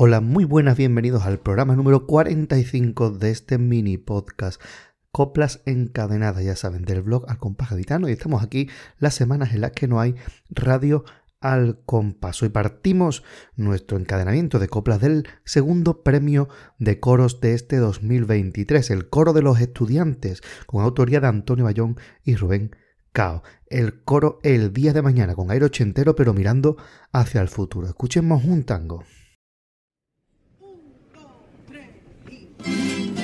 Hola, muy buenas, bienvenidos al programa número 45 de este mini podcast. Coplas encadenadas, ya saben, del blog al compás gaditano y estamos aquí las semanas en las que no hay radio al compás. Hoy partimos nuestro encadenamiento de coplas del segundo premio de coros de este 2023, el coro de los estudiantes, con autoría de Antonio Bayón y Rubén Cao. El coro el día de mañana, con aire ochentero pero mirando hacia el futuro. Escuchemos un tango. Thank you.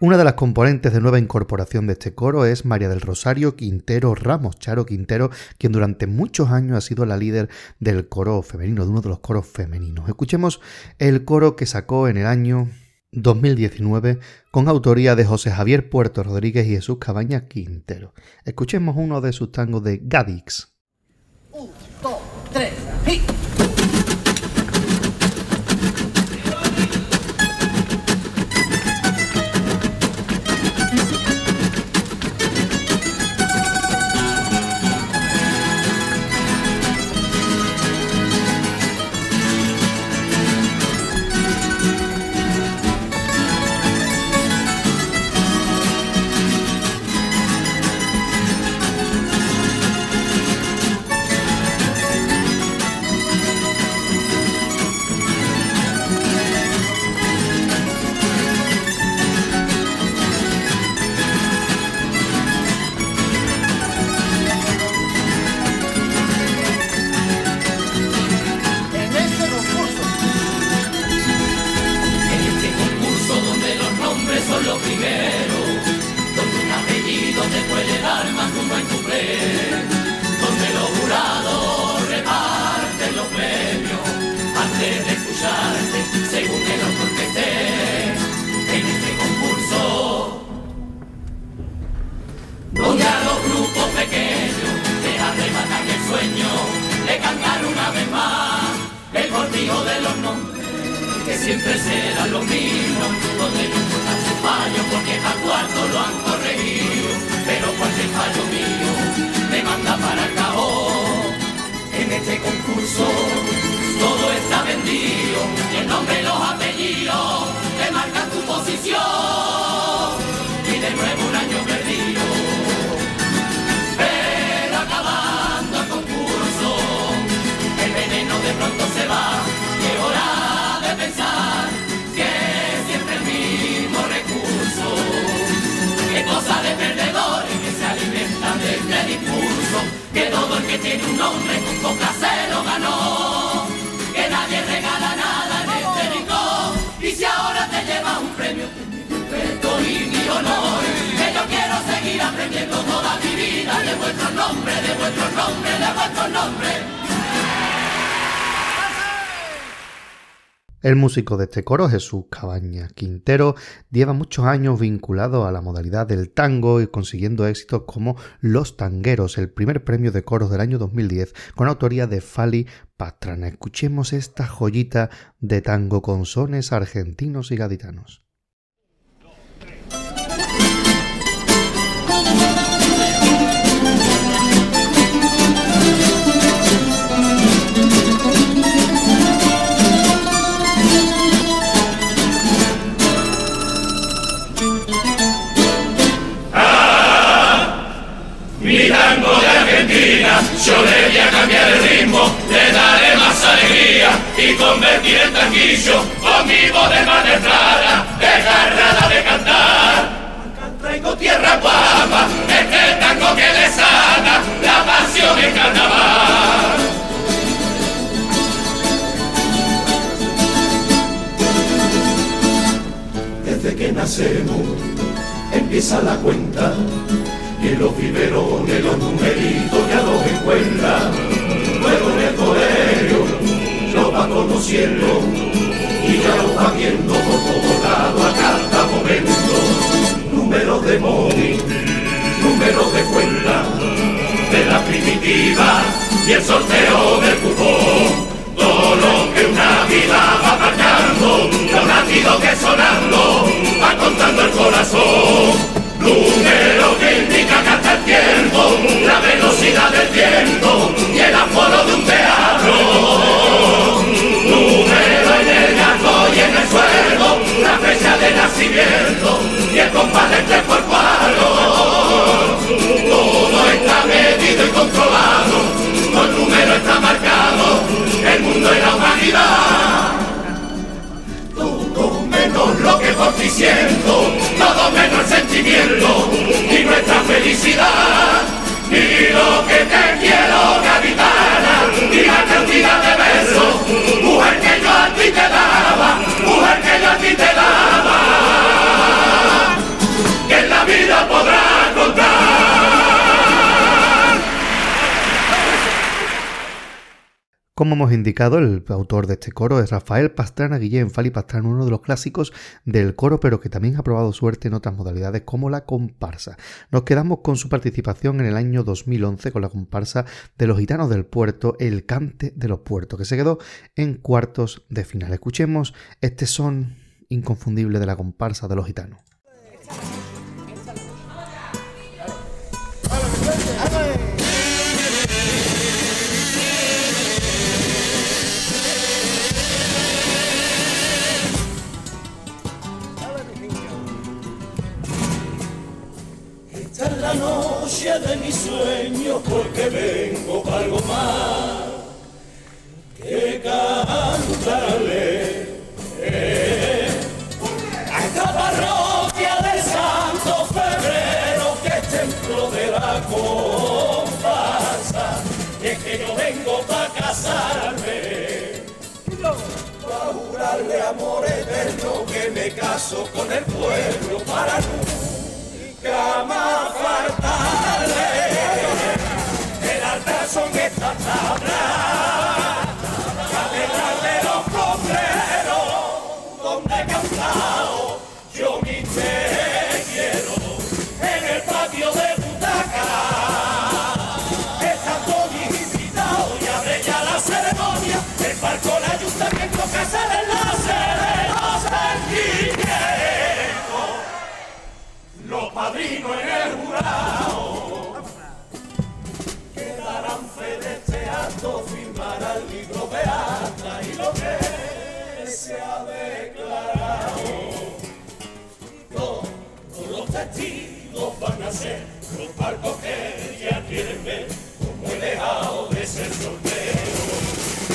Una de las componentes de nueva incorporación de este coro es María del Rosario Quintero Ramos, Charo Quintero, quien durante muchos años ha sido la líder del coro femenino, de uno de los coros femeninos. Escuchemos el coro que sacó en el año 2019 con autoría de José Javier Puerto Rodríguez y Jesús Cabaña Quintero. Escuchemos uno de sus tangos de Gadix. Un, dos, tres, según siempre serán los mismos, donde no importa su fallo, porque a cuarto lo han corregido, pero cualquier fallo mío me manda para el cajón. En este concurso todo está vendido, y el nombre los apellidos te marcan tu posición, y de nuevo un año perdido. Pero acabando el concurso, el veneno de pronto se va y es hora de pensar Que todo el que tiene un nombre con coca se lo ganó. Que nadie regala nada en este rincón. Y si ahora te llevas un premio, mi respeto y mi honor. Que yo quiero seguir aprendiendo toda mi vida de vuestro nombre, de vuestro nombre, de vuestro nombre. El músico de este coro, Jesús Cabaña Quintero, lleva muchos años vinculado a la modalidad del tango y consiguiendo éxitos como Los Tangueros, el primer premio de coros del año 2010, con autoría de Fali Pastrana. Escuchemos esta joyita de tango con sones argentinos y gaditanos. Convertir en tanguillo con mi voz de desgarrada de cantar. Acá traigo tierra guapa, este tango que le sana la pasión en carnaval. Desde que nacemos empieza la cuenta y en los biberones los numeritos ya los encuentra. Va conociendo y ya los va viendo por todos lados a cada momento. Números de móvil, números de cuenta de la primitiva y el sorteo del cupón. Todo lo que una vida va marcando, los latidos que sonando, va contando el corazón. Número que indica que el tiempo, la velocidad del viento y el aforo de un teatro. La fecha de nacimiento y el compás del por cuatro. Todo está medido y controlado, con número está marcado el mundo y la humanidad todo menos lo que por ti siento, todo menos el sentimiento, ni nuestra felicidad, ni lo que te quiero, capitana, Como hemos indicado, el autor de este coro es Rafael Pastrana Guillén Fali Pastrana, uno de los clásicos del coro, pero que también ha probado suerte en otras modalidades como la comparsa. Nos quedamos con su participación en el año 2011 con la comparsa de los gitanos del puerto, El Cante de los Puertos, que se quedó en cuartos de final. Escuchemos este son inconfundible de la comparsa de los gitanos. La noche de mis sueños porque vengo para algo más que cantarle. Eh, a esta parroquia de Santo Febrero que es templo de la comparsa es que yo vengo para casarme para jurarle amor eterno que me caso con el pueblo para nunca más son estas tablas, catedral de los floreros, donde he cantado yo mi te en el patio de butaca, están todos invitados y abre ya la ceremonia, el barco, el ayuntamiento, casa el enlace de los sanguíneos, los padrinos en el jurado. Van ser. Los barcos que ya quieren como he de ser soltero.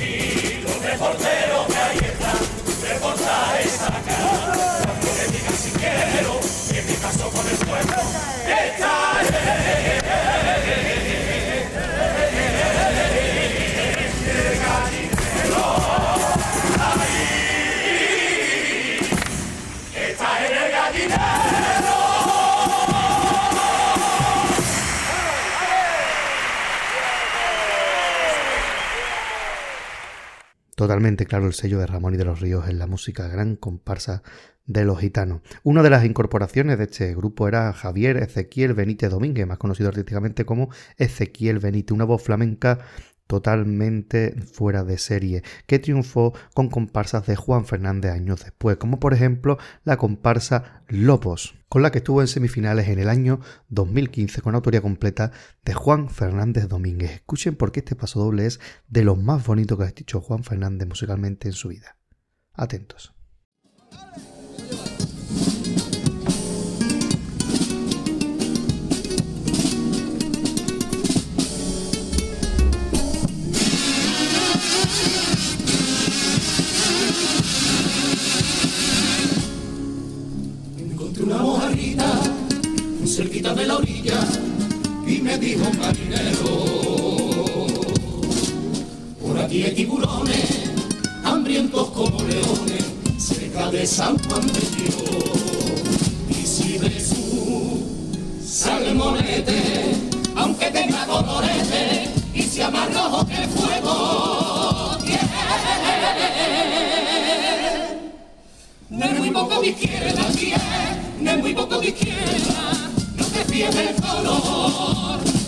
Y los reporteros que ahí están, reportajes sacan, que digan si quiero, que mi caso con el pueblo está Totalmente claro el sello de Ramón y de los Ríos en la música gran comparsa de los gitanos. Una de las incorporaciones de este grupo era Javier Ezequiel Benítez Domínguez, más conocido artísticamente como Ezequiel Benítez, una voz flamenca totalmente fuera de serie, que triunfó con comparsas de Juan Fernández años después, como por ejemplo la comparsa Lobos, con la que estuvo en semifinales en el año 2015 con autoría completa de Juan Fernández Domínguez. Escuchen por qué este paso doble es de lo más bonito que ha dicho Juan Fernández musicalmente en su vida. Atentos.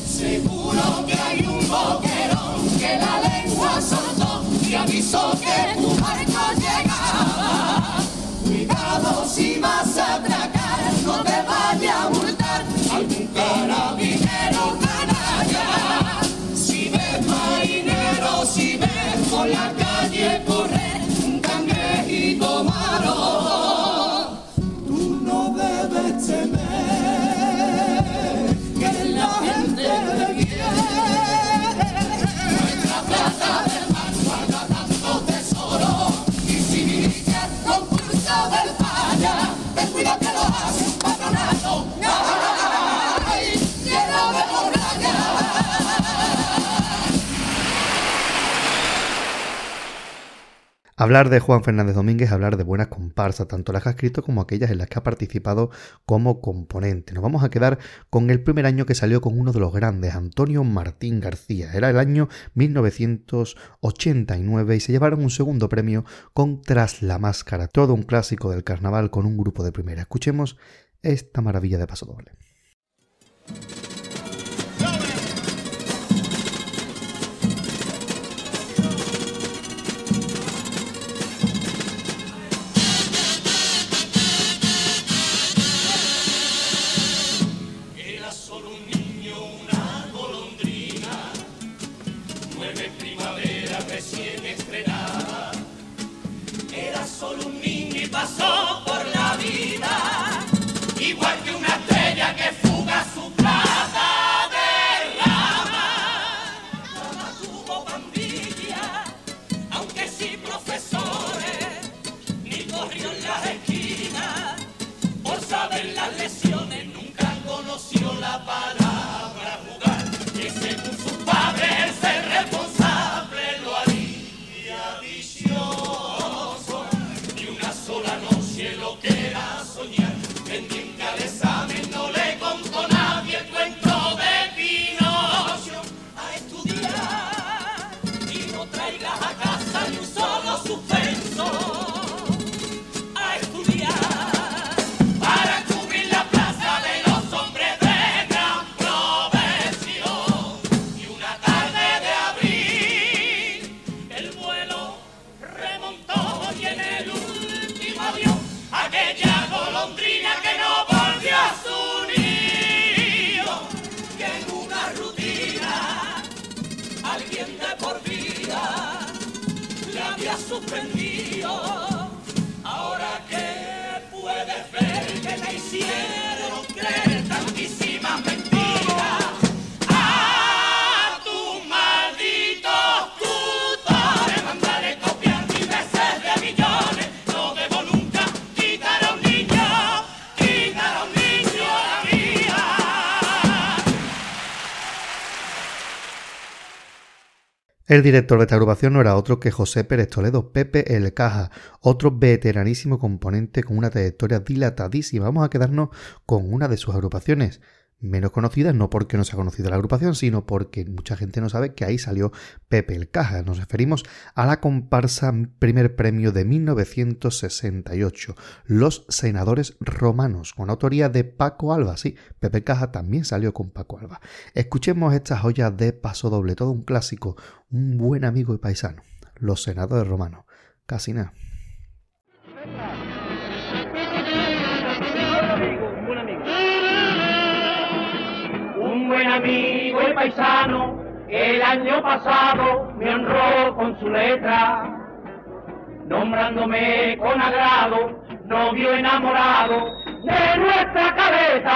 Seguro que hay un boquerón que la lengua soltó y avisó que tu barco llegaba. Cuidado si vas a atracar, no te vaya a multar algún carabinero canalla. Si ves marinero, si ves por la Hablar de Juan Fernández Domínguez hablar de buenas comparsas, tanto las que ha escrito como aquellas en las que ha participado como componente. Nos vamos a quedar con el primer año que salió con uno de los grandes, Antonio Martín García. Era el año 1989 y se llevaron un segundo premio con Tras la Máscara, todo un clásico del carnaval con un grupo de primera. Escuchemos esta maravilla de paso doble. El director de esta agrupación no era otro que José Pérez Toledo, Pepe El Caja, otro veteranísimo componente con una trayectoria dilatadísima. Vamos a quedarnos con una de sus agrupaciones, menos conocidas, no porque no se ha conocido la agrupación, sino porque mucha gente no sabe que ahí salió Pepe el Caja. Nos referimos a la comparsa primer premio de 1968, Los Senadores Romanos, con autoría de Paco Alba. Sí, Pepe el Caja también salió con Paco Alba. Escuchemos esta joya de paso doble, todo un clásico, un buen amigo y paisano, Los Senadores Romanos. Casi nada. Buen amigo y paisano el año pasado me honró con su letra, nombrándome con agrado, novio enamorado de nuestra cabeza.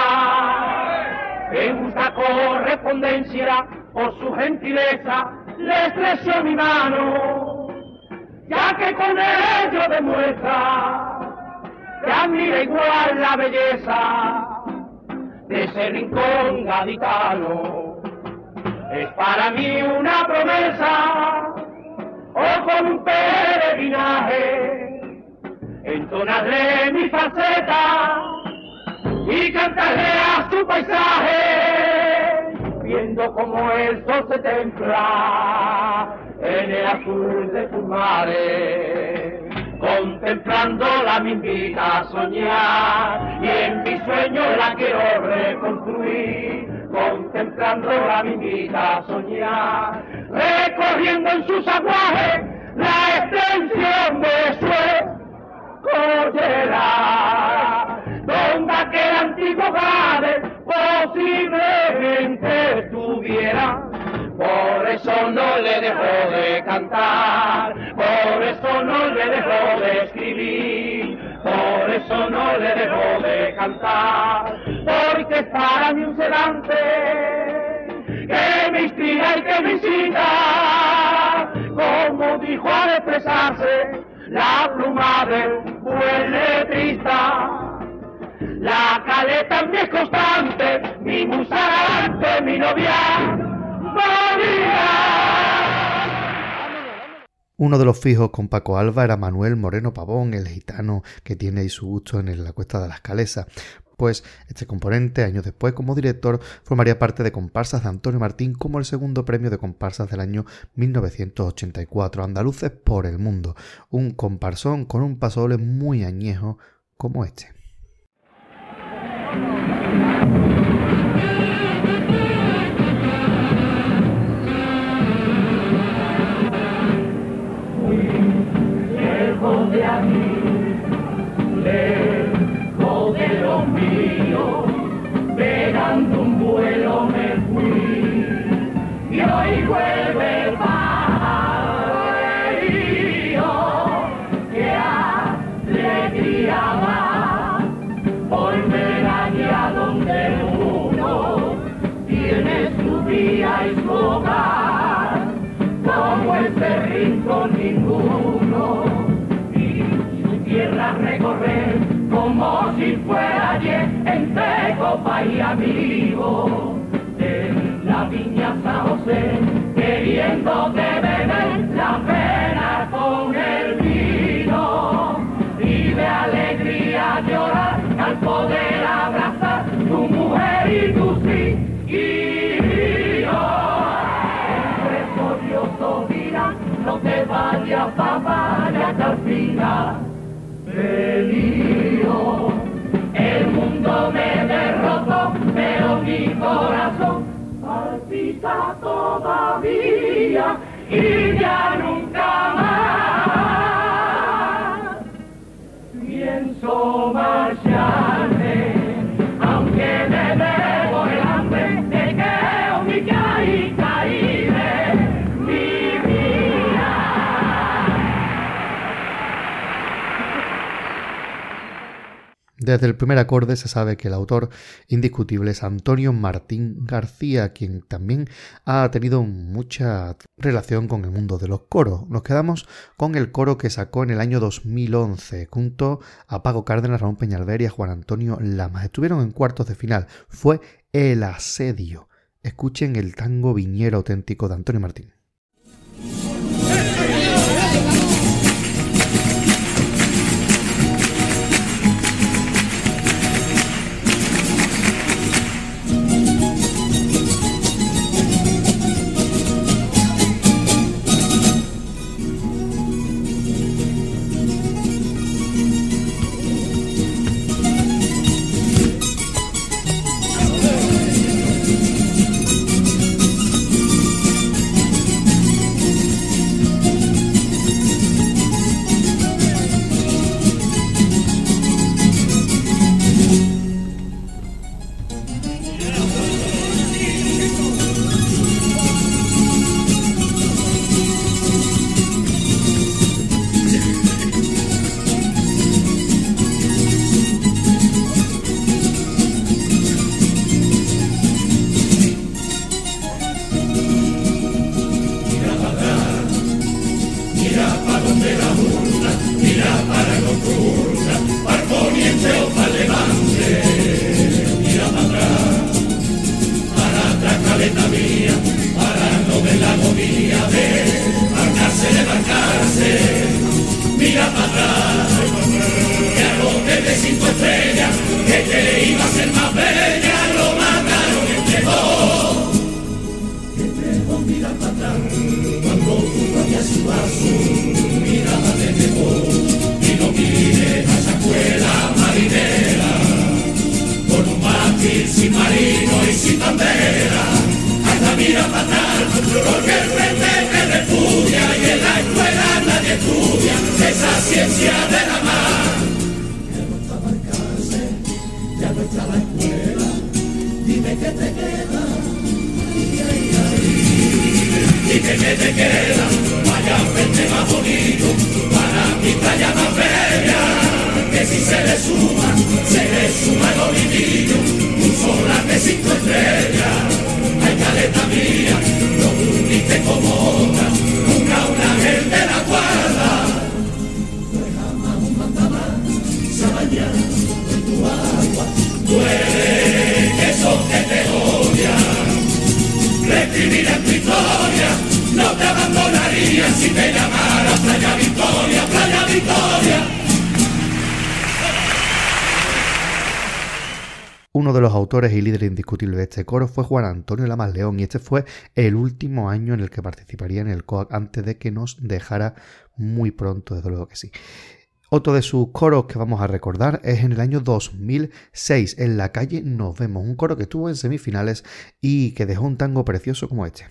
En justa correspondencia, por su gentileza, le estrecho mi mano, ya que con ello demuestra que admira igual la belleza de ese rincón gaditano. Es para mí una promesa o con un peregrinaje entonarle mi faceta y cantarle a su paisaje viendo como el sol se templa en el azul de sus mares contemplándola me invita a soñar y en mi sueño la quiero reconstruir. Contemplándola me invita a soñar, recorriendo en sus aguajes la extensión de su cordillera, donde aquel antiguo gade posiblemente estuviera por eso no le dejo de cantar, por eso no le dejo de escribir, por eso no le dejo de cantar, porque es para mí un sedante que me inspira y que me incita, como dijo al expresarse la pluma del buen letrista. La caleta mi es constante, mi musarante, mi novia, uno de los fijos con Paco Alba era Manuel Moreno Pavón, el gitano que tiene ahí su gusto en la cuesta de las Calesas. Pues este componente, años después, como director, formaría parte de comparsas de Antonio Martín como el segundo premio de comparsas del año 1984, Andaluces por el Mundo. Un comparsón con un pasoble muy añejo como este. Y amigo de la viña San José, queriendo que beber la pena con el vino y de alegría llorar al poder abrazar tu mujer y tu sí y yo. Precioso dirán, no te vayas papá, ya. Feliz, el mundo me mi corazón palpita todavía y ya nunca Desde el primer acorde se sabe que el autor indiscutible es Antonio Martín García, quien también ha tenido mucha relación con el mundo de los coros. Nos quedamos con el coro que sacó en el año 2011, junto a Pago Cárdenas, Ramón Peñalver y a Juan Antonio Lamas. Estuvieron en cuartos de final. Fue El Asedio. Escuchen el tango viñero auténtico de Antonio Martín. Mira fatal, porque el frente te refugia y en la escuela nadie estudia esa ciencia de la mar. Ya no está ya no está la escuela, dime qué te queda. Y que qué te queda, vaya frente más bonito, para mi playa más bella, que si se le suma, se le suma lo vivido, un solar de cinco estrellas. Caleta mía, no uniste como otra, nunca un ángel de la guarda. No es jamás un mandamás, se ha bañado en tu agua, tú eres eso que te odia. Reescribiré tu historia, no te abandonaría si te llamara Playa Victoria. Uno de los autores y líderes indiscutibles de este coro fue Juan Antonio Lamas León y este fue el último año en el que participaría en el COAC antes de que nos dejara muy pronto, desde luego que sí. Otro de sus coros que vamos a recordar es en el año 2006, en la calle Nos Vemos, un coro que estuvo en semifinales y que dejó un tango precioso como este.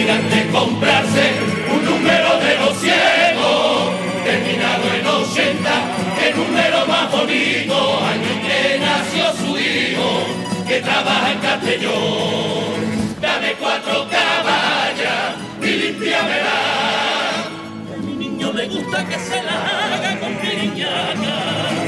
Irán de comprarse un número de los ciegos, terminado en 80, el número más bonito, año que nació su hijo, que trabaja en Castellón. Dame cuatro caballas y limpiamela. A mi niño me gusta que se la haga con piñaca.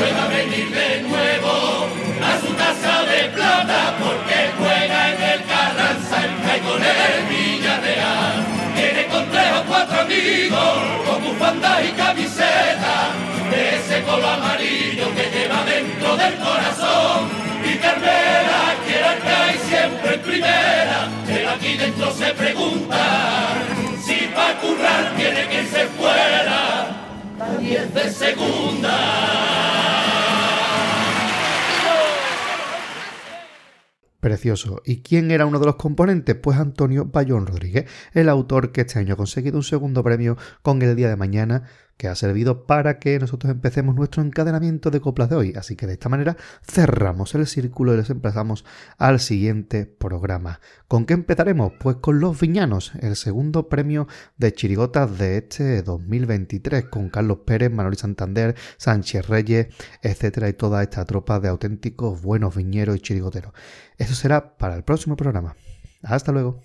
Pueda venir de nuevo a su casa de plata porque juega en el Carranza, el CAI con el Villarreal. Tiene con tres o cuatro amigos con bufandas y camiseta de ese color amarillo que lleva dentro del corazón. Y Carmela quiere el CAI siempre en primera, pero aquí dentro se pregunta si pa' currar tiene que irse fuera. 10 de segunda. Precioso. ¿Y quién era uno de los componentes? Pues Antonio Bayón Rodríguez, el autor que este año ha conseguido un segundo premio con el día de mañana, que ha servido para que nosotros empecemos nuestro encadenamiento de coplas de hoy. Así que de esta manera cerramos el círculo y les emplazamos al siguiente programa. ¿Con qué empezaremos? Pues con Los Viñanos, el segundo premio de chirigotas de este 2023, con Carlos Pérez, Manuel Santander, Sánchez Reyes, etcétera, y toda esta tropa de auténticos buenos viñeros y chirigoteros. Eso será para el próximo programa. Hasta luego.